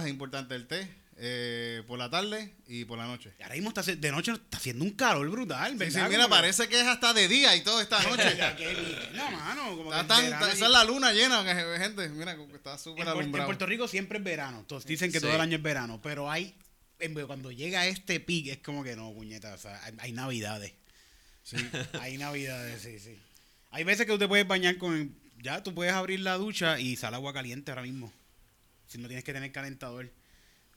es importante el té eh, por la tarde y por la noche. Y ahora mismo está, de noche está haciendo un calor brutal, Sí, ¿verdad? sí, mira, parece que es hasta de día y todo esta noche. No, mano, como Está tan- esa es la luna llena, gente. Mira, está súper Puer- en alumbrado. Puerto Rico siempre es verano. Todos dicen que Sí. todo el año es verano. Pero hay. Cuando llega este pic, es como que no, puñeta. O sea, hay, hay navidades. Sí. Hay navidades, sí, sí. Hay veces que tú te puedes bañar con. Ya, tú puedes abrir la ducha y sale agua caliente ahora mismo. Si no tienes que tener calentador.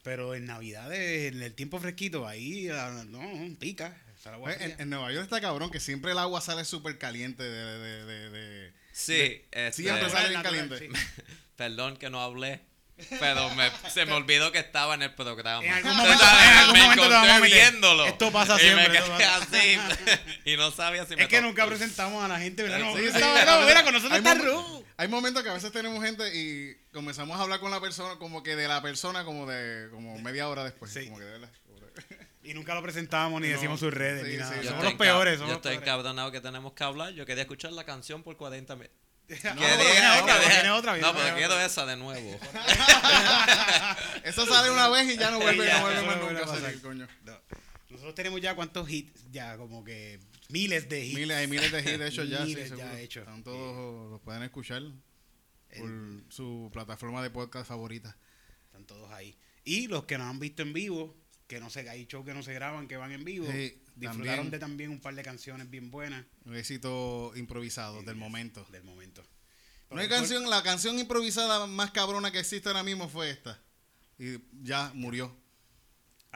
Pero en navidades, en el tiempo fresquito, ahí. ah, No, pica. agua Pues, en, en Nueva York está cabrón que siempre el agua sale súper caliente de, de, de, de- Sí, este, Siempre sale bien caliente. sí. perdón que no hablé, pero me- se me olvidó que estaba en el programa. En algún momento- sabes, en algún me momento te vamos a encontré viéndolo. Esto pasa y siempre, me esto quedé pasa. así y no sabía si me Es que nunca presentamos a la gente, ¿verdad? No, Sí, sí, no, mira, con nosotros está Ru. Hay momentos que a veces tenemos gente y comenzamos a hablar con la persona, como que de la persona, como de como media hora después. Sí. Como que de verdad. Y nunca lo presentamos ni No, decimos sus redes sí, ni nada. sí, somos los peores. Somos Yo estoy encabronado que tenemos que hablar. Yo quería escuchar la canción por 40 minutos. No, otra, diga- tiene otra, No, viene pero quiero esa de nuevo. Eso sale una vez y ya no vuelve, Ya, no vuelve más no vuelve nunca a salir, coño. No. Nosotros tenemos ya cuántos hits, ya como que miles de hits. Miles, hay miles de hits de hechos ya, sí, ya hechos. Están todos, los pueden escuchar por su plataforma de podcast favorita. Están todos ahí. Y los que nos han visto en vivo, que no sé, hay shows que no se graban, que van en vivo, Sí, disfrutaron también. de también un par de canciones bien buenas Un éxito improvisado del momento. del momento. No hay canción, la canción improvisada más cabrona que existe ahora mismo fue esta. Y ya murió.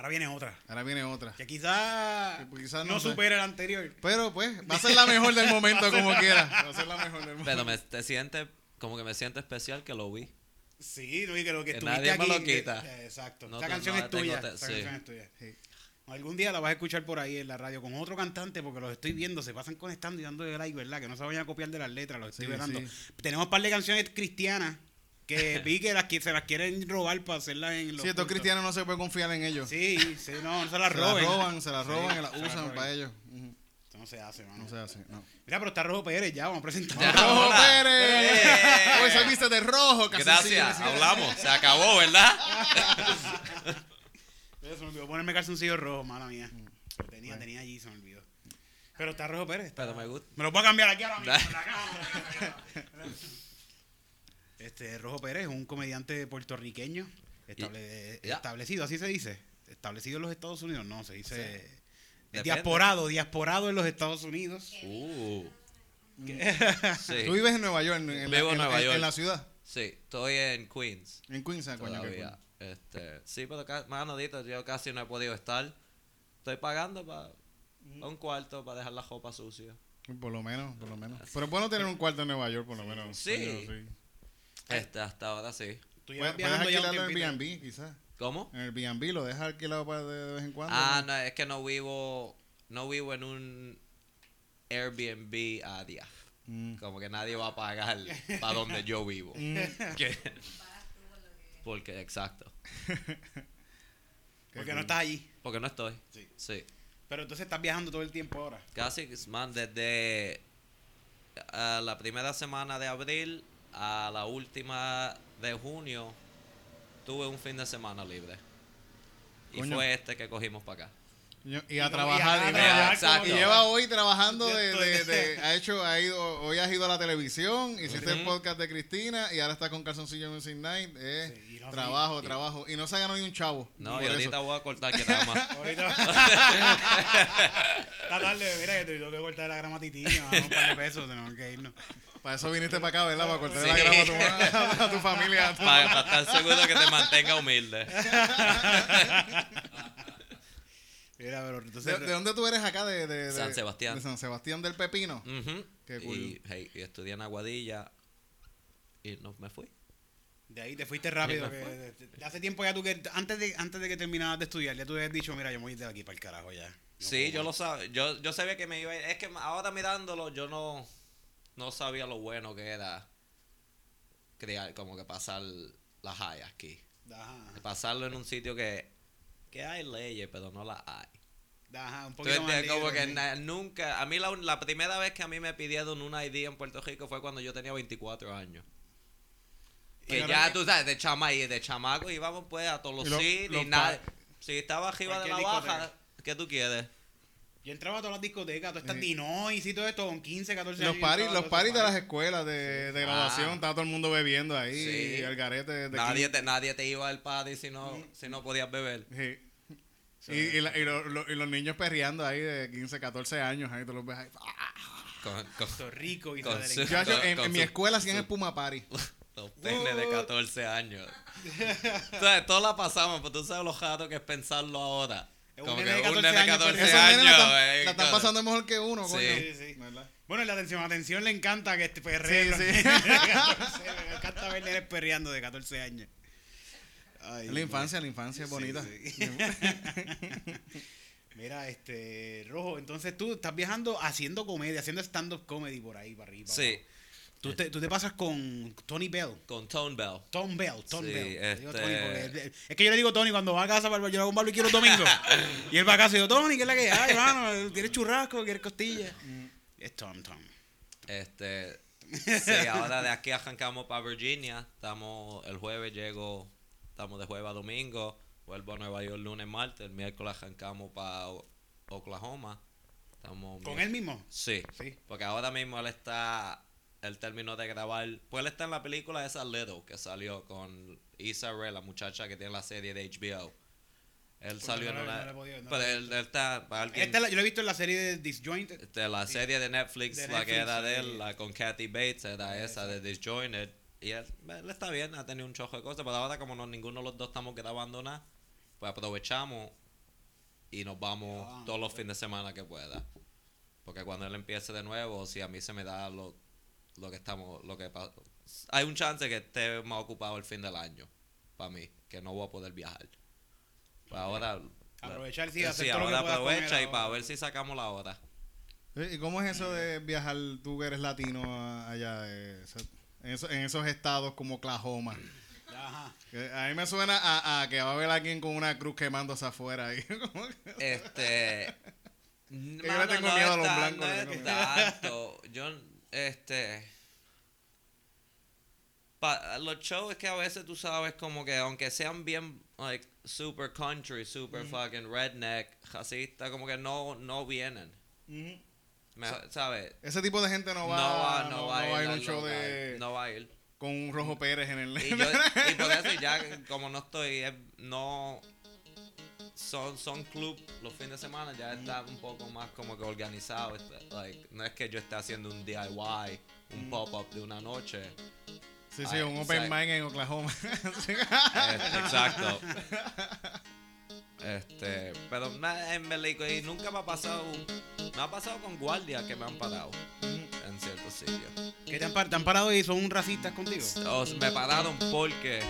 Ahora viene otra. Ahora viene otra. Que quizás pues quizás no, no sé. supere la anterior. Pero pues, va a ser la mejor del momento como quiera. Va a ser la mejor del momento. Pero me te siente como que me siento especial que lo vi. Sí, y que lo que Que estuviste nadie me lo quita. exacto. No Esa te- canción no es tuya. te- esa sí. canción es tuya. Sí. Algún día la vas a escuchar por ahí en la radio con otro cantante porque los estoy viendo, se pasan conectando y dando de like, ¿verdad? Que no se vayan a copiar de las letras, los estoy Sí, velando. sí. Tenemos un par de canciones cristianas que vi que las, que se las quieren robar para hacerlas en los Si estos cristianos no se puede confiar en ellos. Sí, sí, no, no se las Se las roban, se las roban Sí, y las se las usan roban. para ellos. Esto no se hace, mano. No se hace, no. Mira, pero está Rojo Pérez, ya, vamos a presentar. Ya. ¡Rojo hola. Pérez! Hoy saliste de rojo, calzoncillo. Gracias, hablamos. Se acabó, ¿verdad? Se me olvidó ponerme calzoncillo rojo, mala mía. Mm. Tenía, tenía allí, se me olvidó. Pero está Rojo Pérez. está- Pero me gusta. Me lo puedo cambiar aquí ahora mismo. en la cámara. Este, Rojo Pérez es un comediante puertorriqueño estable- Y- ya. establecido, así se dice. Establecido en los Estados Unidos, no, se dice. es Depende. diasporado, diasporado en los Estados Unidos. Uh. Sí. Tú vives en Nueva York, en, en la, en Nueva en- York. en la ciudad. Sí, estoy en Queens. En Queens, ah, coño, Todavía. Este, sí, pero ca- manodito, yo casi no he podido estar. Estoy pagando para un cuarto para dejar la ropa sucia. Por lo menos, por lo menos. Pero es bueno tener un cuarto en Nueva York, por lo menos. Sí. Este, hasta ahora sí. Tú Puedes, llevas puedes viajando ya un alquilarlo en tiempito. Airbnb, quizás. ¿Cómo? En el Airbnb lo dejas alquilado para de, de vez en cuando. Ah, ¿no? no, es que no vivo, no vivo en un Airbnb a día. Mm. Como que nadie va a pagar para donde yo vivo. Mm. Que- Porque, exacto. Porque no estás allí. Porque no estoy. Sí. Sí. Pero entonces estás viajando todo el tiempo ahora. Casi, man, desde ah, la primera semana de abril a la última de junio, tuve un fin de semana libre. Y Coño. fue este que cogimos para acá. Y a trabajar. y Y, trabajar Exacto. y lleva hoy trabajando de, de- de- ha hecho, ha ido, hoy has ido a la televisión, hiciste el podcast de Cristina y ahora está con Calzoncillo Music Night. eh, Sí, y trabajo, y- trabajo. Y no se ganó ni un chavo. No, y eso. ahorita voy a cortar que nada más. Ahorita. Esta tarde, mira que te tengo que cortar la grama a ti, tío. Vamos un par de pesos, tenemos que irnos. Para eso viniste para acá, ¿verdad? Para cortar Sí. la grama a tu, a tu familia. Para, estar seguro que te mantenga humilde. Mira, pero entonces. ¿De, de dónde tú eres acá? De, de- de- San Sebastián. De San Sebastián del Pepino. Ujú. Qué cool. y, hey, y estudié en Aguadilla y no me fui. De ahí te fuiste rápido. Que- fue. de- de- hace tiempo ya tú que. Antes de, antes de que terminaras de estudiar, ya tú habías dicho, mira, yo me voy de aquí para el carajo ya. No Sí, yo lo sabía. Yo, yo sabía que me iba a ir. Es que ahora mirándolo, yo no, no sabía lo bueno que era crear, como que pasar la high aquí. Ajá, Pasarlo en un sitio que, que hay leyes, pero no las hay. ajá, un poquito más entiendes, como que na- nunca. A mí la, la primera vez que a mí me pidieron una ID en Puerto Rico fue cuando yo tenía 24 años. Que ya que- tú sabes, de chama y de chamaco íbamos pues a todos los Y lo- sitios y nada. Si estaba arriba de la baja. ¿qué tú quieres? Yo entraba a todas las discotecas, todas estas Sí. Dinois y todo esto, con 15, 14 Los años. paris, los paris de las escuelas de, de graduación, Ah. estaba todo el mundo bebiendo ahí, Sí. el garete de Nadie te, nadie te iba al party si no, si no podías beber. Sí. Y, y, la- y lo- lo- y los niños perreando ahí de 15, 14 años, ahí tú los ves ahí. Con, con Puerto Rico y Con su- en, con en mi escuela hacían su- espuma party. los penes de 14 años. o sea, todos la pasamos, pero tú sabes lo jato que es pensarlo ahora. Un Como nene que de un 14 nene de años 14 Esos años. nenes la están, eh, la están con- pasando mejor que uno, Sí. coño. Sí, sí. ¿Verdad? Bueno, la atención, atención le encanta que este perreo. Sí, sí. me encanta ver nenes perreando de 14 años. Ay, la infancia, la infancia es Sí, bonita. sí. Mira, este, Rojo, entonces tú estás viajando haciendo comedia, haciendo stand-up comedy por ahí, para arriba. Sí. Tú te, tú te pasas con Tony Bell. con Tone Bell. Tom Bell, Tom Sí, Bell. Digo este- Tony porque- es que yo le digo Tony cuando va a casa para yo le hago un barbecue los domingos. y él va a casa y yo, Tony, ¿qué es la que hay, hermano? ¿Quieres churrasco? ¿Quieres costilla? Es Tom, Tom. Este, sí, ahora de aquí arrancamos para Virginia. Estamos, el jueves llego, estamos de jueves a domingo. Vuelvo a Nueva York lunes, martes. El miércoles arrancamos para Oklahoma. Estamos ¿Con él mismo? Sí, Sí. porque ahora mismo él está, él terminó de grabar, pues él está en la película esa Little que salió con Issa Rae, la muchacha que tiene la serie de HBO. Él salió no en la- una, no la he podido- no pero él, él está, alguien, Esta la- yo lo he visto en la serie de Disjointed. de la serie de Netflix, De la que era de él, la con Kathy Bates, era Esa. de Disjointed. Y él, él está bien, ha tenido un chojo de cosas, pero ahora como no, ninguno de los dos estamos grabando nada, pues aprovechamos y nos vamos Ah, todos los fines de semana que pueda. Porque cuando él empiece de nuevo, si a mí se me da lo, lo que estamos, lo que pa- hay un chance que esté más ocupado el fin del año, para mí, que no voy a poder viajar. Pues ahora Aprovechar, sí, Sí, hacer todo lo que aprovecha y para ver si sacamos la hora. ¿Y cómo es eso de viajar, tú que eres latino allá, eh, eso- en, esos, en esos estados como Oklahoma? Ajá. A mí me suena a, a que va a haber alguien con una cruz quemándose afuera ahí. Este. yo le mano, tengo no miedo a los blancos, No le. Yo, este. pa- los shows es que a veces tú sabes como que aunque sean bien like super country, super fucking redneck, racista, como que no, no vienen. Me- ¿Sabes? Ese tipo de gente no No va, va, no, va, a ir a un show de, No va a ir. con un Rojo Pérez en el... Y, yo, y por eso ya como no estoy, es- no son, son club los fines de semana, ya está un poco más como que organizado. está- like, no es que yo esté haciendo un DIY, un pop-up de una noche. sí, sí, un open mic en Oklahoma. Este, exacto. Este, pero en Belico y nunca me ha pasado, me ha pasado con guardias que me han parado en ciertos sitios. ¿Que te han, par- te han parado y son racistas contigo? O me pararon porque,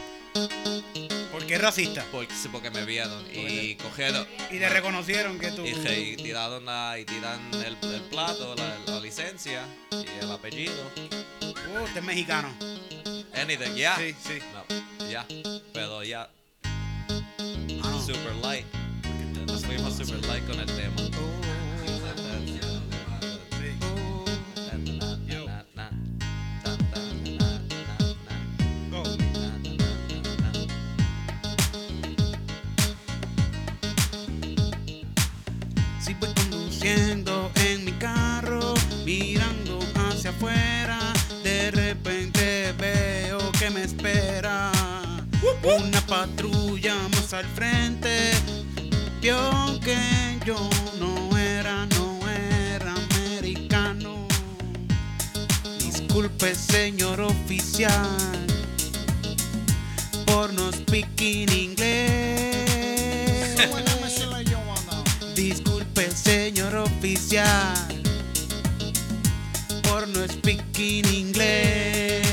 ¿Por qué racista? porque, sí, porque me vieron y cogieron, Y te reconocieron que tú... Y, y tiraron la, y tiran el, el plato, la, la licencia y el apellido. Oh, usted es mexicano. Anything, ya. Sí, sí. No, ya. Pero ya, Ah, no. super light. Nos fuimos super light con el tema. Yo. En mi carro, mirando hacia afuera, de repente veo que me espera una patrulla más al frente. Vio que yo no era, no era americano. Disculpe, señor oficial, por no speaking inglés. oficial, por no speaking inglés.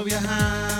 Ando viajando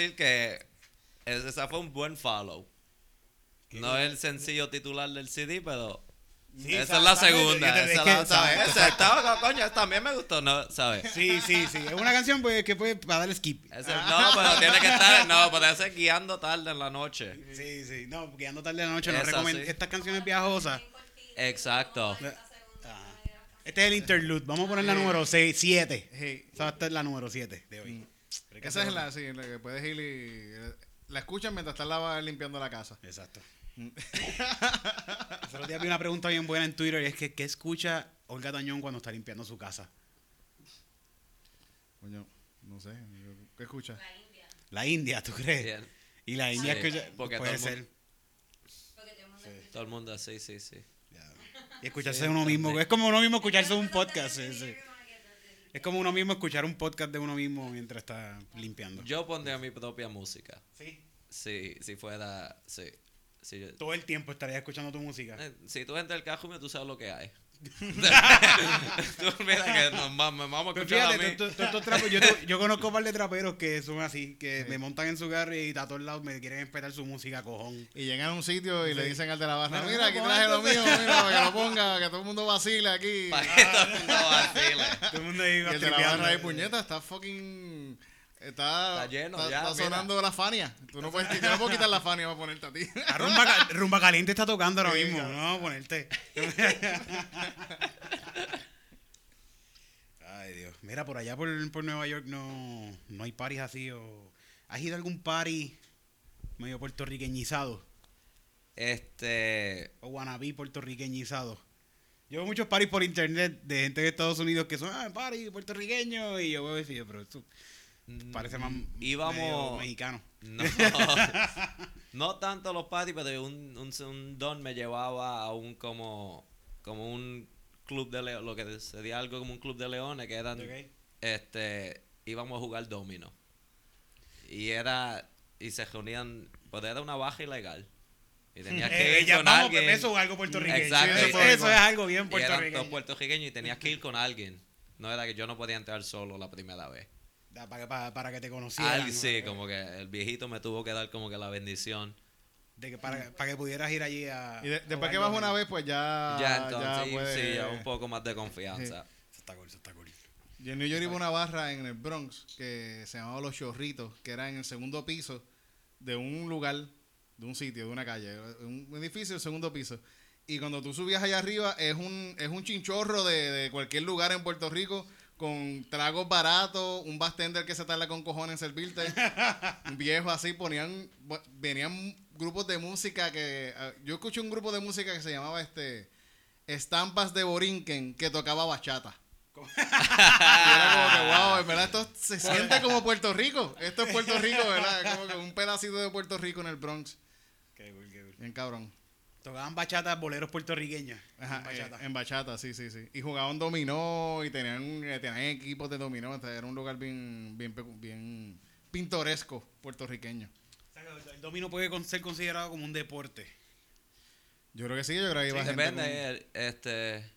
decir que es- esa fue un buen follow. No es el sencillo titular del CD, pero Sí, esa es la ¿sabes? segunda. Es Esa la- ¿sabes? estaba, coño, también me gustó, ¿no? ¿Sabes? Sí, sí, sí. Es una canción pues, que puede para dar skip. Ese- no, pero tiene que estar, no, pero ese es guiando tarde en la noche. Sí, sí. No, guiando tarde de la noche. No Esa recomiendo. sí. Estas canciones viajosas. Exacto. Ajá. Este es el interlude. Vamos a poner la número 6, 7. Hey, Esa va a estar la número 7 de hoy. Pero esa es la, sí, la que puedes ir y eh, la escuchan mientras estás lava- limpiando la casa. Exacto. Hace otro día vi una pregunta bien buena en Twitter y es que ¿qué escucha Olga Tañón cuando está limpiando su casa? Coño, no sé, ¿qué escuchas? La India. La India, ¿tú crees? Bien. Y la India Sí, escucha, porque puede todo ser. Porque todo el mundo escucha. Todo el mundo, sí, sí, sí. Y escucharse uno mismo. Es como uno mismo escucharse un podcast. sí, sí. Es como uno mismo escuchar un podcast de uno mismo mientras está limpiando. Yo pondría mi propia música. Sí. Si, si fuera, sí. Si, yo- Todo el tiempo estarías escuchando tu música. eh, si tú entras al mío, tú sabes lo que hay. Tú mira que nos vamos, vamos a a fíjate, mí. trapos, yo, conozco un par de traperos que son así, que me montan en su carro y a todos lados me quieren esperar su música, cojón. Y llegan a un sitio y le dicen al de la barra, mira, aquí traje lo esto". mío, mira, para que lo ponga, que todo el mundo vacile aquí. Para que todo el mundo vacile. Todo el mundo ahí Y el de la barra ahí, puñeta, está fucking... Está, Está lleno está, ya, está mira. sonando la Fania. Tú no puedes, yo no puedo quitar la Fania para ponerte a ti. Ah, Rumba, Ca- Rumba Caliente está tocando ahora Sí, mismo. No, ponerte. Ay, Dios. Mira, por allá por, por Nueva York no, no hay paris así. O... ¿Has ido a algún party medio puertorriqueñizado? Este. O wannabe puertorriqueñizado. Yo veo muchos paris por internet de gente de Estados Unidos que son, ah, party puertorriqueño. Y yo voy a decir, pero esto parece más mm, Íbamos. mexicano. No, no tanto los parties, pero un, un, un don me llevaba a un como, como un club de leones, lo que sería algo como un club de leones, que eran, este, íbamos a jugar domino. Y era, y se reunían, pues era una baja ilegal. Y tenías que Eh, ir ya con vamos, alguien. eso es algo puertorriqueño. Exacto, eso, eso eso fue es algo bien Y eran todos puertorriqueño. puertorriqueños y tenías que ir con alguien. No era que yo no podía entrar solo la primera vez. Para, para, para que te conocieran. Al- ¿no? sí, como que el viejito me tuvo que dar como que la bendición. De que para, para que pudieras ir allí a. Y de- a después que vas una vez, pues ya... ya entonces, sí, puedes- sí, ya un poco más de confianza. Eso está cool, eso está cool. Yo en New York iba una barra en el Bronx que se llamaba Los Chorritos, que era en el segundo piso de un lugar, de un sitio, de una calle, un edificio, el segundo piso. Y cuando tú subías allá arriba es un, es un chinchorro de, de cualquier lugar en Puerto Rico con tragos baratos, un bartender que se tarda con cojones en servirte, un viejo así, ponían, venían grupos de música que, ah, yo escuché un grupo de música que se llamaba este, Estampas de Borinquen, que tocaba bachata. Y era como que, wow, en verdad esto se siente como Puerto Rico. Esto es Puerto Rico, ¿verdad? Como que un pedacito de Puerto Rico en el Bronx. Qué cool, qué cool. Bien cabrón. Tocaban bachatas, boleros puertorriqueños. Ajá, en bachata. eh, en bachata, sí, sí, sí. Y jugaban dominó y tenían, eh, tenían equipos de dominó. o sea, era un lugar bien, bien, bien pintoresco puertorriqueño. O sea, que el domino puede con- ser considerado como un deporte. Yo creo que sí, yo creo que iba Sí, gente depende, con- eh, este.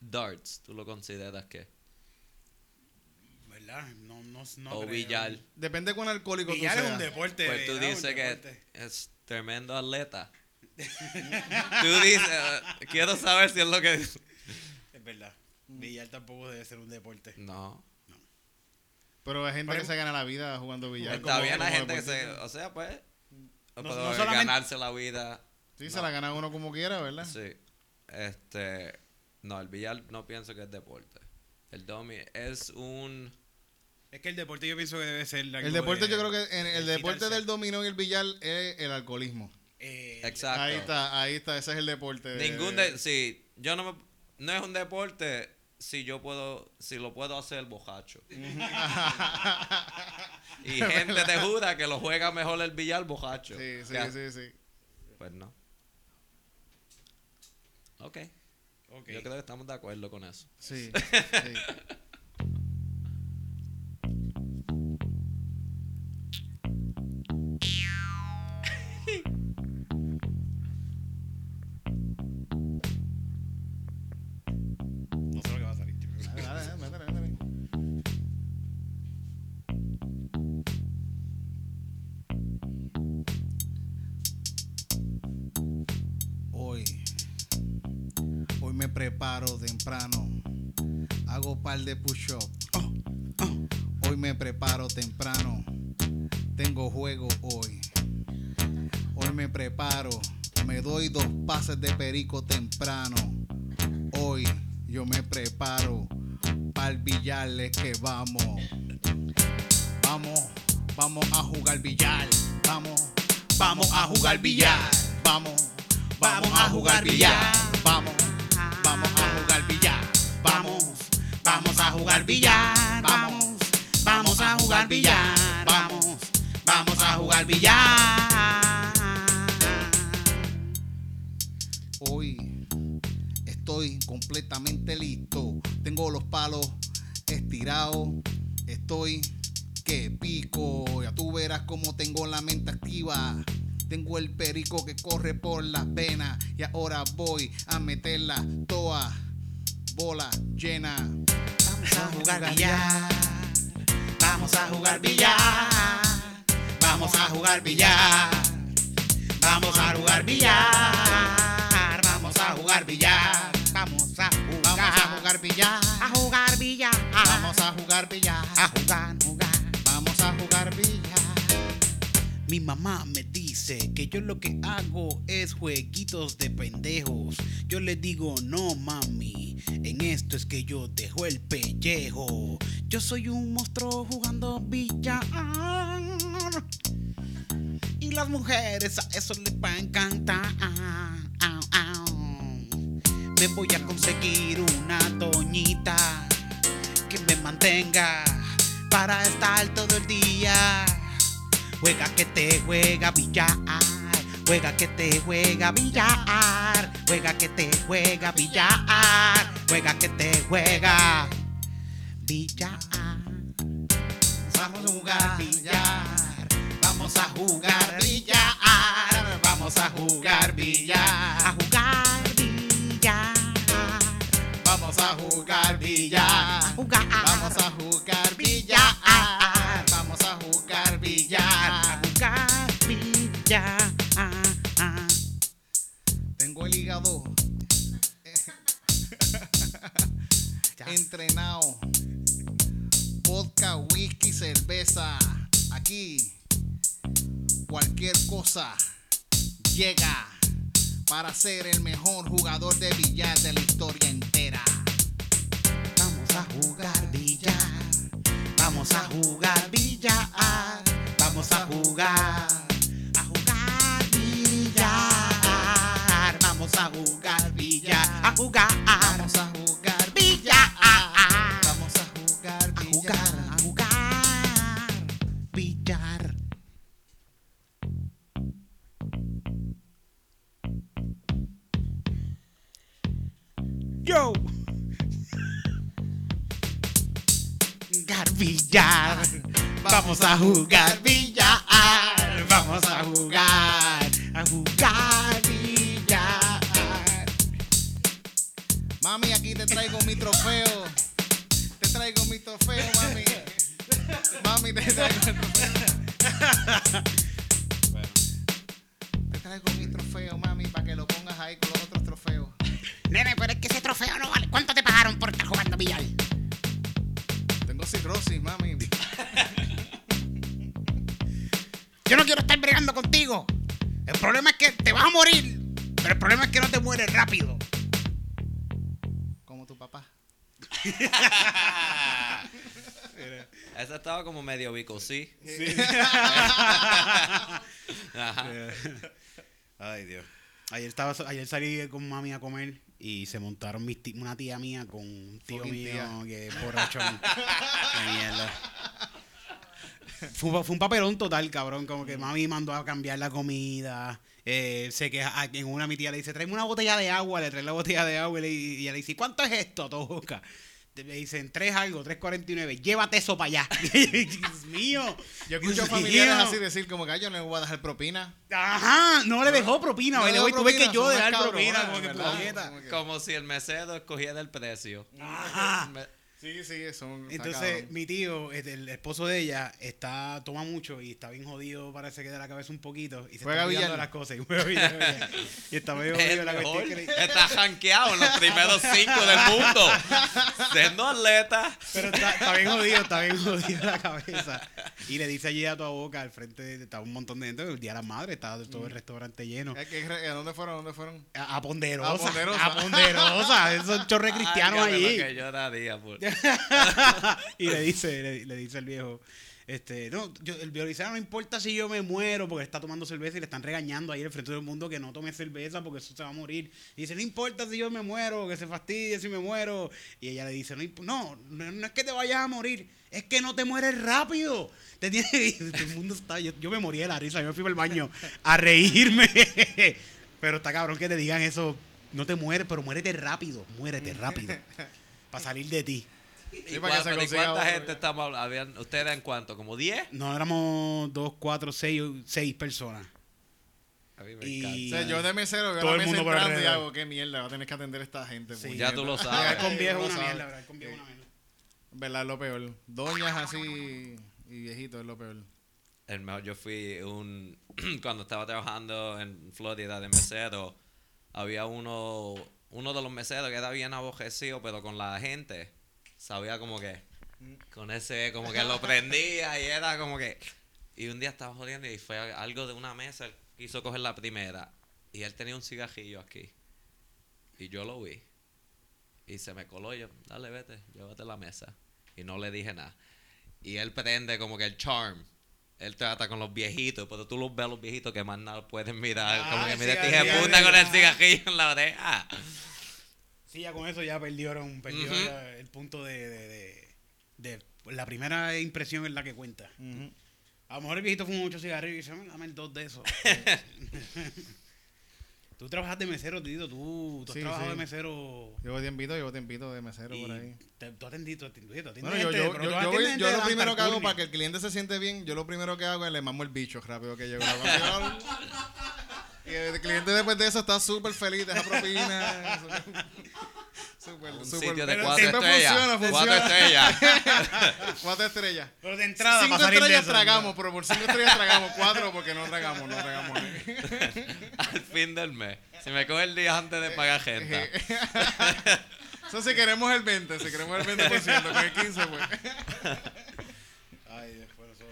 Darts, ¿tú lo consideras qué? ¿Verdad? No, no, no o creo. billar. Depende cuán alcohólico Billar tú es seas. un deporte. Pues tú. Un dices que deporte. es tremendo atleta. Tú dices, quiero saber si es lo que. Es verdad. Billar tampoco debe ser un deporte. No. Pero hay gente Pero- que se gana la vida jugando billar. Está como- bien, hay gente que se. O sea, pues. No- puedo no solamente- ganarse la vida. Sí, se No. la gana uno como quiera, ¿verdad? Sí. Este. No, el billar no pienso que es deporte. El domi es un. Es que el deporte yo pienso que debe ser algo El deporte, de- yo creo que en el de deporte del dominó y el billar es el alcoholismo. Eh, Exacto. Ahí está, ahí está, ese es el deporte. de- Ningún de, sí, yo no me, no es un deporte si yo puedo, si lo puedo hacer bojacho. y gente te jura que lo juega mejor el billar bojacho. Sí, sí, sí, sí. Pues no. Ok. ok. Yo creo que estamos de acuerdo con eso. Sí, sí. Preparo temprano. Hago par de push-up. Hoy me preparo temprano. Tengo juego hoy. Hoy me preparo. Me doy dos pases de perico temprano. Hoy yo me preparo. Para billarle que vamos. Vamos, vamos a jugar billar. Vamos, vamos a jugar billar. Vamos, vamos a jugar billar. Jugar. Vamos, vamos a jugar billar. Vamos, vamos a jugar billar. Hoy estoy completamente listo. Tengo los palos estirados. Estoy que pico. Ya tú verás cómo tengo la mente activa. Tengo el perico que corre por las venas. Y ahora voy a meterla toda bola llena. Vamos a jugar billar. Vamos a jugar billar. Vamos a jugar billar. Vamos a jugar billar. Vamos a jugar billar. Vamos a jugar. Vamos a jugar billar. A jugar billar. Vamos a jugar billar. a jugar, jugar. Vamos a jugar billar. Mi mamá me dice que yo lo que hago es jueguitos de pendejos. Yo le digo, no mami, en esto es que yo dejo el pellejo. Yo soy un monstruo jugando billar. Y las mujeres a eso les va a encantar. Me voy a conseguir una doñita que me mantenga para estar todo el día. Juega que te juega billar. Juega que te juega billar. Juega que te juega billar. Juega que te juega billar. Vamos a jugar billar. Vamos a jugar billar. Vamos a jugar billar. A jugar billar. Vamos a jugar billar. A jugar. Vamos a jugar billar. Vamos a jugar billar. A jugar billar. Tengo el hígado entrenado. Vodka, whisky, cerveza. Aquí cualquier cosa llega para ser el mejor jugador de billar de la historia entera. Vamos a jugar billar. Vamos a jugar billar. Vamos a jugar. Vamos a jugar billar. A jugar. Vamos a jugar billar. Vamos a jugar A jugar. A jugar. Billar. Yo. Jugar billar. Vamos a jugar billar. Vamos a jugar. A jugar Mami, aquí te traigo mi trofeo. Te traigo mi trofeo, mami. Mami, te traigo el trofeo. Te traigo mi trofeo, mami, para que lo pongas ahí con los otros trofeos. Nene, pero es que ese trofeo no vale. ¿Cuánto te pagaron por estar jugando billar? Tengo cirrosis, mami. Yo no quiero estar bregando contigo. El problema es que te vas a morir. Pero el problema es que no te mueres rápido. Ese estaba como medio bico, sí. Ajá. Ay, Dios. Ayer, estaba, ayer salí con mami a comer y se montaron mis una tía mía con un tío Fucking mío tía. que es borrachón. Qué mierda. Fue, un- fue un papelón total, cabrón. Como que mami mandó a cambiar la comida. Eh, sé que a- en una mi tía le dice, tráeme una botella de agua. Le trae la botella de agua y, le- y ella le dice, ¿cuánto es esto, Tojoca? Le dicen, tres algo, 3.49. Llévate eso para allá. Dios mío. Yo escucho Dios familiares mío. así decir como que "Ay, yo no le voy a dejar propina. Ajá, no le dejó propina, No le dejó tuve que propina, yo dejar unas propina. Como que- Como si el mesero escogiera el precio. Ajá. Sí, sí, son. está Entonces, mi tío, este, el esposo de ella, está toma mucho y está bien jodido, parece que de la cabeza un poquito. Y se Juega está olvidando las cosas. Y, juega billar. y está medio jodido El la mejor. cuestión que le- Está jankeado en los primeros cinco del mundo. Siendo atleta. Pero está, está bien jodido, está bien jodido la cabeza. Y le dice allí a tu boca, al frente de, estaba un montón de gente, el día de la madre, estaba todo el restaurante lleno. Eh, ¿qué- ¿A dónde fueron? ¿A dónde fueron? A, a Ponderosa. A Ponderosa. A Ponderosa. Esos son chorres cristianos Álgame allí. lo que yo daría por- y le dice, le, le dice el viejo, este, no, yo, el violinista no importa si yo me muero porque está tomando cerveza y le están regañando ahí al frente del mundo que no tome cerveza porque eso se va a morir. Y dice, no importa si yo me muero, que se fastidie si me muero. Y ella le dice, no, no, no, es que te vayas a morir, es que no te mueres rápido. Te tiene y todo el mundo está, yo, yo me morí de la risa, yo me fui al baño a reírme. pero está cabrón que te digan eso, no te mueres, pero muérete rápido, muérete rápido. Para salir de ti. ¿Y, para que se pero ¿y consiga cuánta gente ya. estamos hablando? ¿Ustedes en cuánto? ¿Como 10? No, éramos dos, cuatro, seis, seis personas. A mí me Y- encanta. O sea, yo de mesero veo Todo la el mesa mundo entrando y hago, qué mierda, va a tener que atender a esta gente. Sí. Ya tú lo sabes. con viejo es una mierda, hablar con viejo es una mierda. ¿Verdad? Es lo peor. Doñas así y viejitos es lo peor. El mejor, yo fui un. cuando estaba trabajando en Florida de mesero, había uno. Uno de los meseros que era bien abojecido, pero con la gente. Sabía como que. Con ese, como que lo prendía y era como que. Y un día estaba jodiendo y fue algo de una mesa. él Quiso coger la primera. Y él tenía un cigajillo aquí. Y yo lo vi. Y se me coló y yo, dale, vete, llévate la mesa. Y no le dije nada. Y él prende como que el charm. Él trata con los viejitos, pero tú los ves a los viejitos que más nada pueden mirar. Ah, como que el mira, este hija de puta con el ah. cigajillo en la oreja. Sí, ya con eso ya perdieron, perdió Ujú. ya el punto de, de, de- de- La primera impresión es la que cuenta. A lo mejor el viejito fuma mucho cigarrillo y dice, "Ah, dame dos de esos. tú trabajas de mesero, Tito, tú, tú has Sí, trabajado sí. de mesero. Llevo tiempito, llevo tiempito de mesero y por ahí. te- tú atendiste, tú atendiste Bueno, yo, gente, yo, yo, yo voy- yo lo primero que hago para que el cliente se siente bien, yo lo primero que hago es le mamo el bicho rápido que llego. y el cliente después de eso está súper feliz, deja propina. Un sitio de pero cuatro siempre estrellas. funciona, Cuatro funciona. estrellas. Cuatro estrellas. Pero de entrada, cinco de estrellas eso, tragamos, pero por cinco estrellas tragamos cuatro porque no tragamos, no tragamos. Al fin del mes. Si me coge el día antes de pagar gente. Eso si queremos el 20, si queremos el 20%, con el 15 pues. Ay, después eso...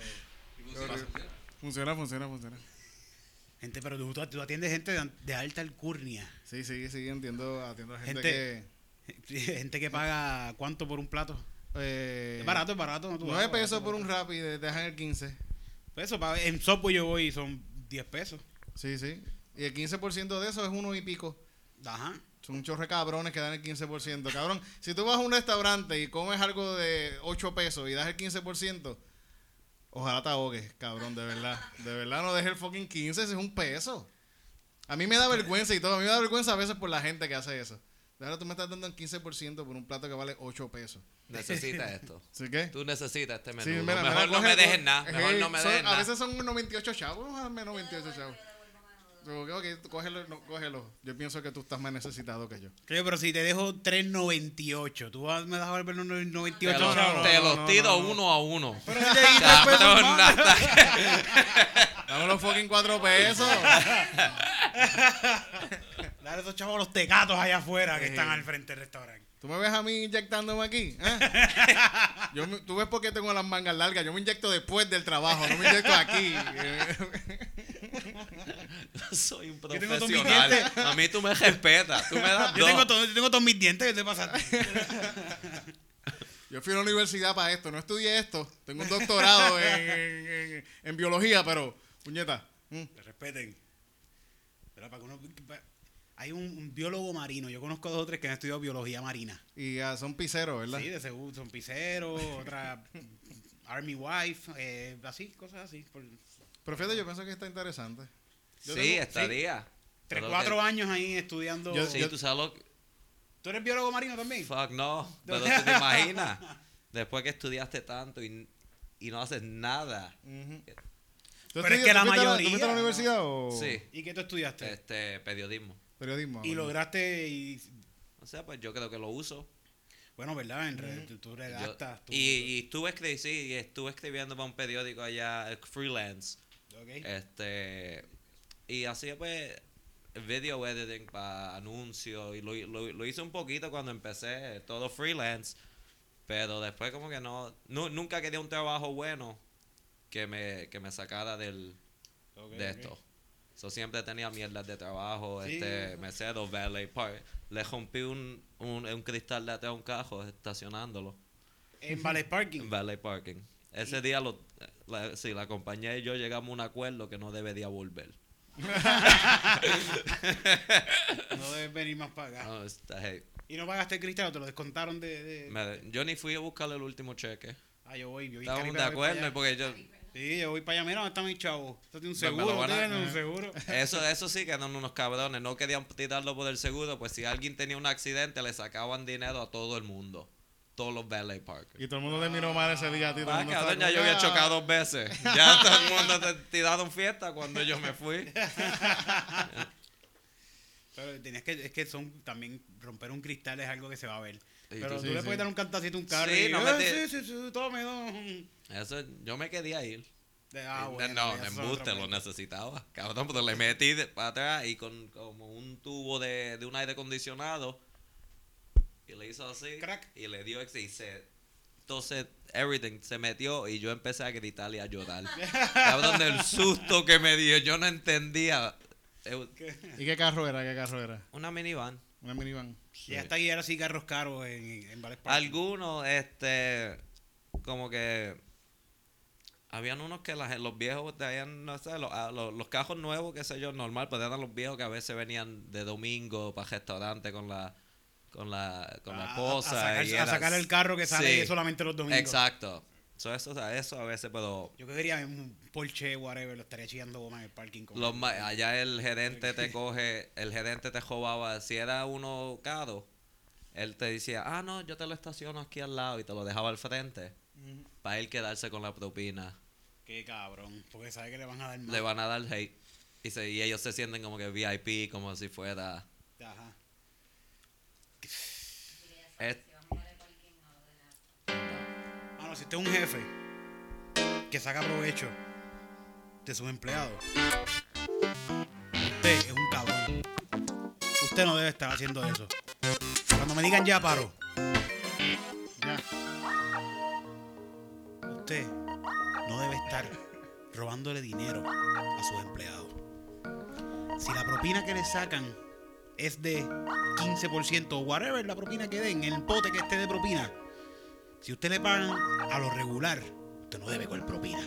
Funciona, funciona, funciona. Gente, pero tú, atiendes gente de, de alta alcurnia. Sí, sí, sí, entiendo, atiendo a gente, Gente- Gente que paga cuánto por un plato. que... Eh, Es barato, es barato. No, tú 9 vas, pesos por un rap y te dejan el 15. Pues eso, pa- en Subway yo voy y son 10 pesos. Sí, sí. Y el 15% de eso es uno y pico. Ajá. Son de cabrones que dan el 15%. Cabrón, si tú vas a un restaurante y comes algo de 8 pesos y das el 15%, ojalá te ahogues, cabrón, de verdad. De verdad no dejes el fucking 15, ese es un peso. A mí me da vergüenza y todo. A mí me da vergüenza a veces por la gente que hace eso. De ahora tú me estás dando el 15% por un plato que vale 8 pesos. Necesitas esto. ¿Sí qué? Tú necesitas este menú. Sí, mira, mejor no me dejes nada. Mejor no me dejes A nada. veces son 98 chavos, ah, menos 28 chavos. Ok, cógelo, no, cógelo. Yo pienso que tú estás más necesitado que yo. Creo, pero si te dejo 3.98, tú vas- me das a volver los 98 Te los, chavos. te no, los no, tiro no, no. uno a uno. Pero si te. Dame los fucking 4 pesos. Dale a esos chavos los tecatos allá afuera que están al frente del restaurante. ¿Tú me ves a mí inyectándome aquí? ¿Eh? Yo me- ¿Tú ves por qué tengo las mangas largas? Yo me inyecto después del trabajo, no me inyecto aquí. Soy un tengo todos mis profesional. dientes. A mí tú me respetas. Tú me das Yo dos. tengo, todo- yo tengo todos mis dientes, ¿qué te pasa? Yo fui a la universidad para esto, no estudié esto. Tengo un doctorado en, en- en- en biología, pero, puñeta. mm, Que respeten. Pero para que uno- hay un, un biólogo marino, yo conozco dos o tres que han estudiado biología marina. Y ah, son piseros, ¿verdad? Sí, de seguro, son piseros, otra Army Wife, eh, así, cosas así. Por Pero fíjate, yo pienso que está interesante. Yo Sí, tengo- estaría. tres, cuatro que- años ahí estudiando. Yo- Sí, tú sabes lo que- ¿Tú eres biólogo marino también? Fuck, no. Pero tú te imaginas. Después que estudiaste tanto y, y no haces nada. Ujú. Pero ¿Tú es que la tú fuiste a ¿Tú mayoría- fuiste a la universidad o Sí. ¿Y qué tú estudiaste? Este, periodismo. Periodismo? y lograste. y- O sea, pues yo creo que lo uso. Bueno, ¿verdad? En red, tú, tú Yo- redactas. tú- y, y estuve, escri- sí, y estuve escribiendo para un periódico allá, eh, freelance. ok. Este, y así pues, video editing para anuncios. Y lo, lo, lo hice un poquito cuando empecé, todo freelance. Pero después como que no, nu- nunca quería un trabajo bueno que me, que me sacara del, de ok. esto. So, siempre tenía mierdas de trabajo, Sí. este, mesero, valet park. Le rompí un, un, un cristal de atrás a un cajo estacionándolo. En Ballet Parking. Valet parking. Ese día, lo, la, sí, la compañía y yo llegamos a un acuerdo que no debería volver. No debes venir más para acá. No, está heavy. ¿Y no pagaste el cristal o te lo descontaron de...? de- Me- yo ni fui a buscarle el último cheque. Ah, yo voy. Yo Estábamos de acuerdo porque yo... Sí, yo voy para allá. Mira, ¿dónde está mi chavo? Esto tiene un Pues seguro. van a- ¿Ustedes tienen un seguro? Eso, eso sí que eran unos cabrones. No querían tirarlo por el seguro. Pues si alguien tenía un accidente, le sacaban dinero a todo el mundo. Todos los valet parkers. Y todo el mundo te miró mal ese día a ti. todo el Ah, cabrón, ya yo había "Ah". chocado dos veces. Ya todo el mundo te tiraron fiesta cuando yo me fui. Pero tenías que, es que son también romper un cristal es algo que se va a ver. Pero tú sí, le sí. puedes dar un cantacito a un carro Sí, y no "Eh, me te- sí, sí, sí, tome dos. Eso, yo me quería ir. Ah, Eh, bueno, no, de es embuste, lo necesitaba. Cabrón, pero le metí de- para atrás y con como un tubo de, de un aire acondicionado. Y le hizo así. Crack. Y le dio ex y se. Entonces, everything se metió y yo empecé a gritar y a llorar. Cabrón, del susto que me dio. Yo no entendía. ¿Y qué carro era? ¿Qué carro era? Una minivan. Una minivan. Y hasta ahí era así carros caros en, en Parking. Algunos, este, como que habían unos que la gen- los viejos traían, no sé, los, ah, los, los cajos nuevos, qué sé yo, normal, pero eran los viejos que a veces venían de domingo para restaurante con la con la con la A- esposa A, sacar, y a era- sacar el carro que sale Sí, solamente los domingos. Exacto. So, eso, eso a veces, pero Yo que quería un Porsche, whatever, lo estaría chillando goma en el parking. como- los ma- allá el gerente te coge, el gerente te robaba, si era uno caro, él te decía, ah, no, yo te lo estaciono aquí al lado y te lo dejaba al frente para él quedarse con la propina. Qué cabrón, porque sabe que le van a dar más. le van a dar hate. Y, se- y ellos se sienten como que VIP, como si fuera. Ajá. Es- Mano, si usted es un jefe que saca provecho de sus empleados, usted es un cabrón. Usted no debe estar haciendo eso. Cuando me digan ya paro, Ya. usted no debe estar robándole dinero a sus empleados. Si la propina que le sacan es de 15% o whatever la propina que den, el pote que esté de propina, si usted le pagan a lo regular, usted no debe con propina.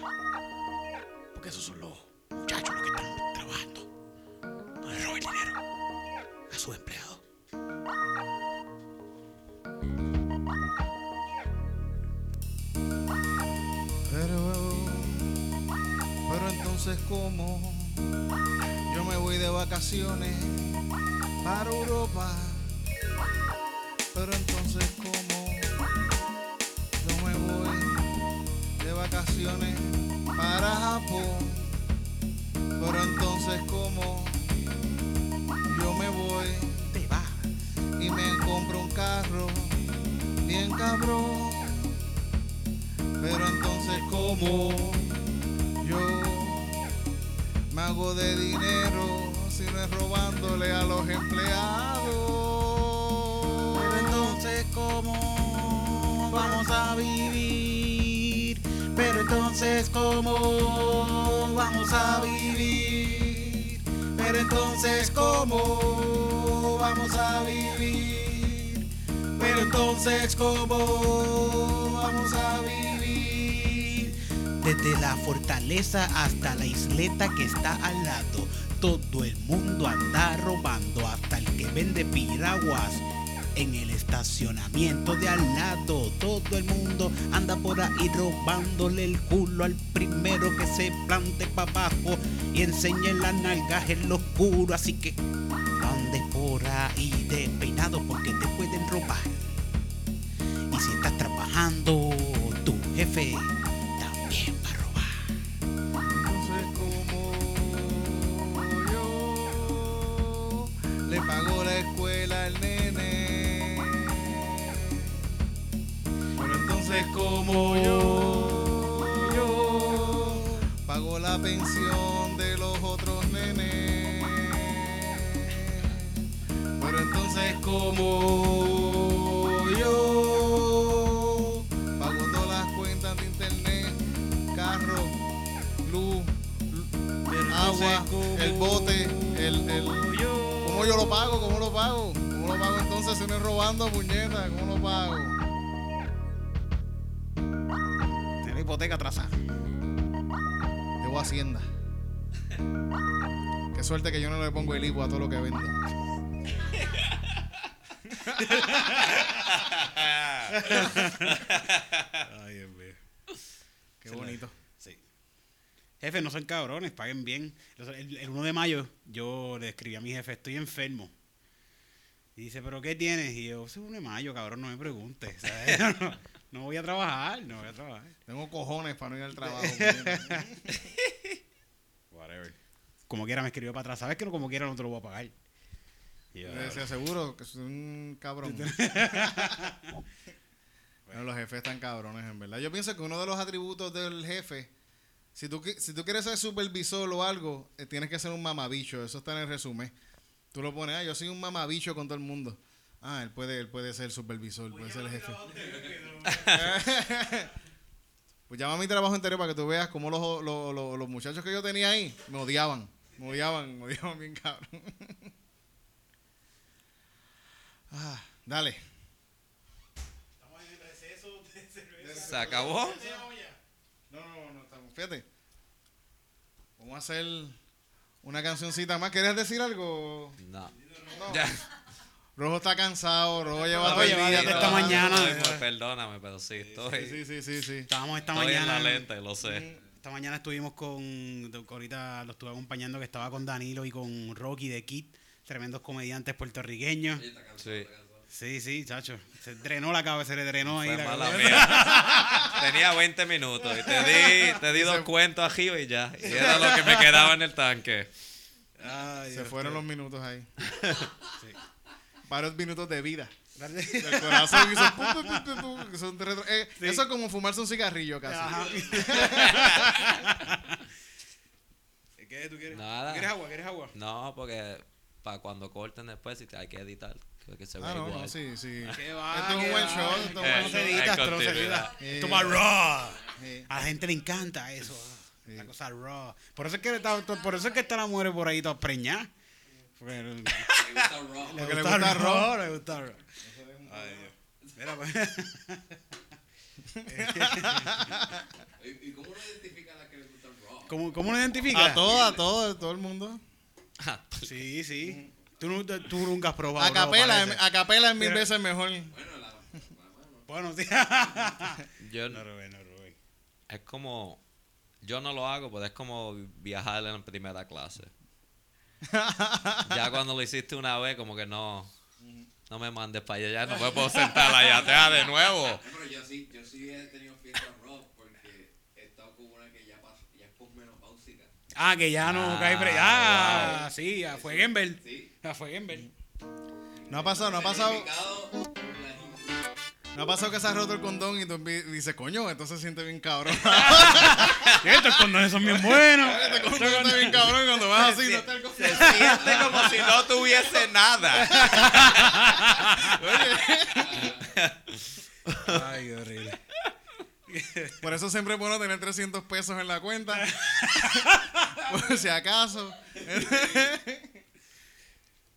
Porque esos son los muchachos los que están trabajando. No le roben dinero a sus empleados. Pero, pero entonces cómo yo me voy de vacaciones para Europa. Pero entonces cómo vacaciones para Japón. Pero entonces cómo yo me voy Te y me compro un carro bien cabrón. Pero entonces como yo me hago de dinero si no es robándole a los empleados. Pero entonces, ¿cómo vamos a vivir? Entonces, ¿cómo vamos a vivir? Pero entonces, ¿cómo vamos a vivir? Pero entonces, ¿cómo vamos a vivir? Desde la fortaleza hasta la isleta que está al lado, todo el mundo anda robando, hasta el que vende piraguas. En el estacionamiento de al lado, todo el mundo anda por ahí robándole el culo al primero que se plante para abajo y enseñe las nalgas en lo oscuro. Así que andes por ahí despeinado porque te pueden robar. Y si estás trabajando, tu jefe como yo, yo. Pago la pensión de los otros nenes. Pero entonces como yo. pago todas las cuentas de internet, carro, luz, agua, el bote, el, el... yo. ¿Cómo yo lo pago? ¿Cómo lo pago? ¿Cómo lo pago entonces si no es robando, puñeta? ¿Cómo lo pago? Hipoteca atrasada. Debo Hacienda. Qué suerte que yo no le pongo el IVA a todo lo que vendo. Ay, Dios mío. Qué bonito. Sí. Jefe, no son cabrones, paguen bien. El, el 1 de mayo yo le escribí a mi jefe, estoy enfermo. Y dice, ¿pero qué tienes? Y yo, es 1 de mayo, cabrón, no me preguntes. ¿sabes? No, voy a trabajar, no voy a trabajar. Tengo cojones para no ir al trabajo. Whatever. Como quiera me escribió para atrás. ¿Sabes que no como quiera no te lo voy a pagar? Y yo, Le decía, seguro que soy un cabrón. bueno, los jefes están cabrones, en verdad. Yo pienso que uno de los atributos del jefe, si tú, qui- si tú quieres ser supervisor o algo, eh, tienes que ser un mamabicho. Eso está en el resumen. Tú lo pones, ah, yo soy un mamabicho con todo el mundo. Ah, él puede, él puede ser supervisor, puede ser el jefe. pues llama a mi trabajo anterior para que tú veas cómo los, los, los- los muchachos que yo tenía ahí me odiaban. Me odiaban, me odiaban bien cabrón. ah, dale. ¿Se acabó? No, no, no, estamos. Fíjate. Vamos a hacer una cancioncita más. ¿Quieres decir algo? No. No. Ya. Rojo está cansado, Rojo lleva Rojo todo el día esta mañana. Pues, perdóname, pero sí, estoy, Sí, sí, sí, sí. Estábamos esta estoy en mañana. la lente, lo sé. Esta mañana estuvimos con, ahorita lo estuve acompañando que estaba con Danilo y con Rocky de Kit, tremendos comediantes puertorriqueños. Sí. Sí, sí, chacho. Se drenó la cabeza, se le drenó ahí Fue la mala cabeza. mía. Tenía 20 minutos y te di, te di dos cuentos arriba y ya. Y era lo que me quedaba en el tanque. Ay, Se Dios fueron los minutos ahí. Varios minutos de vida. El corazón hizo son retro- eh, Eso es como fumarse un cigarrillo casi. ¿Qué tú quieres? Nada. ¿Tú ¿Quieres agua? ¿Quieres agua? No, porque para cuando corten después, si te hay que editar, creo que se ve Ah, no, igual. no, sí, sí. ¿Qué va? Esto es un qué buen va? show. Esto es un Eh, buen No show. se hay edita, esto no se edita. Esto va raw. A la gente le encanta eso. Sí. La cosa raw. Por eso es que está, por eso es que están las mujeres por ahí todas preñadas. Porque le, le Porque le gusta gusta raw. le gusta raw. Ay, Dios. Mira, pues. ¿Y cómo uno identifica a la que le gusta el rock? ¿Cómo, ¿Cómo lo identificas? A todo, a todo, todo el mundo. Sí, sí. Tú, tú nunca has probado. A capela, a capela es mil Pero- veces mejor. Bueno, la, Bueno, sí. Yo, no, Rubén, no, Rubén. es como, yo no lo hago, pero es como viajar en primera clase. Ya cuando lo hiciste una vez, como que no, no me mandes para allá, ya no me puedo sentar allá atrás de nuevo. No, pero yo sí, yo sí he tenido fiesta rock porque he estado con una que ya, pasó, ya es posmenopáusica. Ah, que ya no Ah, cae pre. Ah, sí, a fue Gember. Sí. A fue Gember. No ha pasado, no ha pasado. No ha pasado que se ha roto el condón y tú dices, coño, esto se siente bien cabrón. Estos condones son bien buenos. este condón se siente bien cabrón cuando vas así, no está el condón. Se siente como si no tuviese nada. Ay, qué horrible. Por eso siempre es bueno tener 300 pesos en la cuenta. Por si acaso.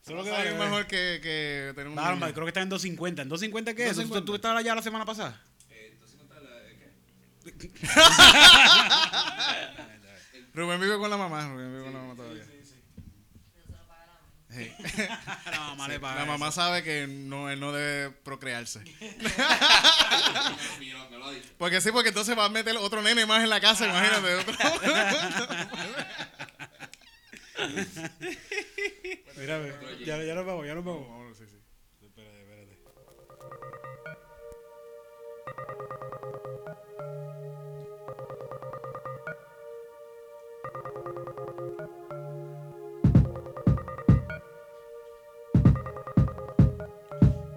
Solo que es vale, mejor que, que tener un. Claro, creo que está en 250. ¿En 250 qué es? ¿Tú, 250. tú estabas allá la semana pasada? eh, entonces, ¿cuánto es la- qué? Rubén vive con la mamá. Rubén vive con la mamá todavía. Sí. La mamá le paga La mamá sabe que no, él no debe procrearse. Porque sí, porque entonces va a meter otro nene más en la casa, imagínate. Otro. Mira, ya, ya nos vamos, ya nos vamos. Vámonos, sí, sí. Espérate, espérate.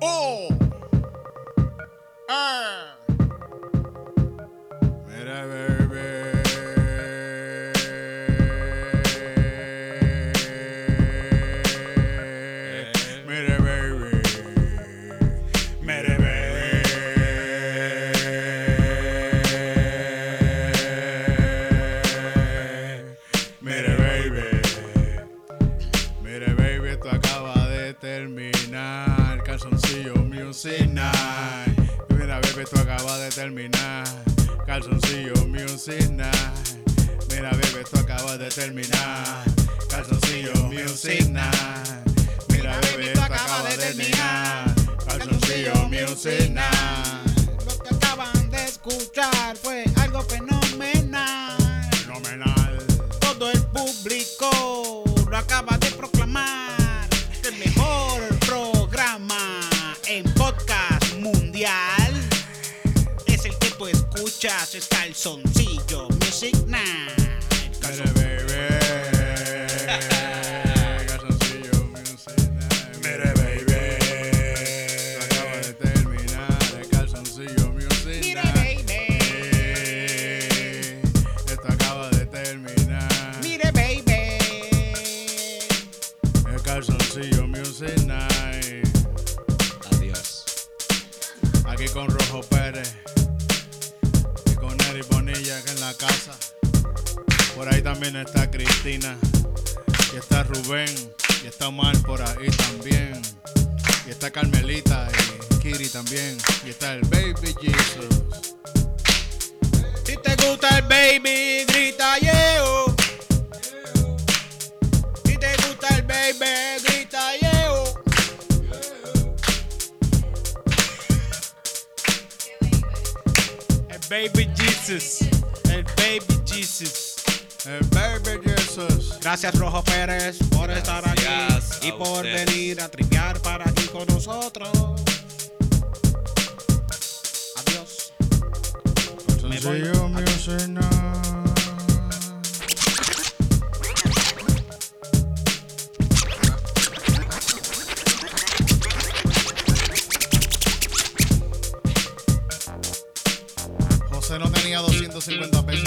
¡Oh! ¡Ah! terminar. 150 pesos.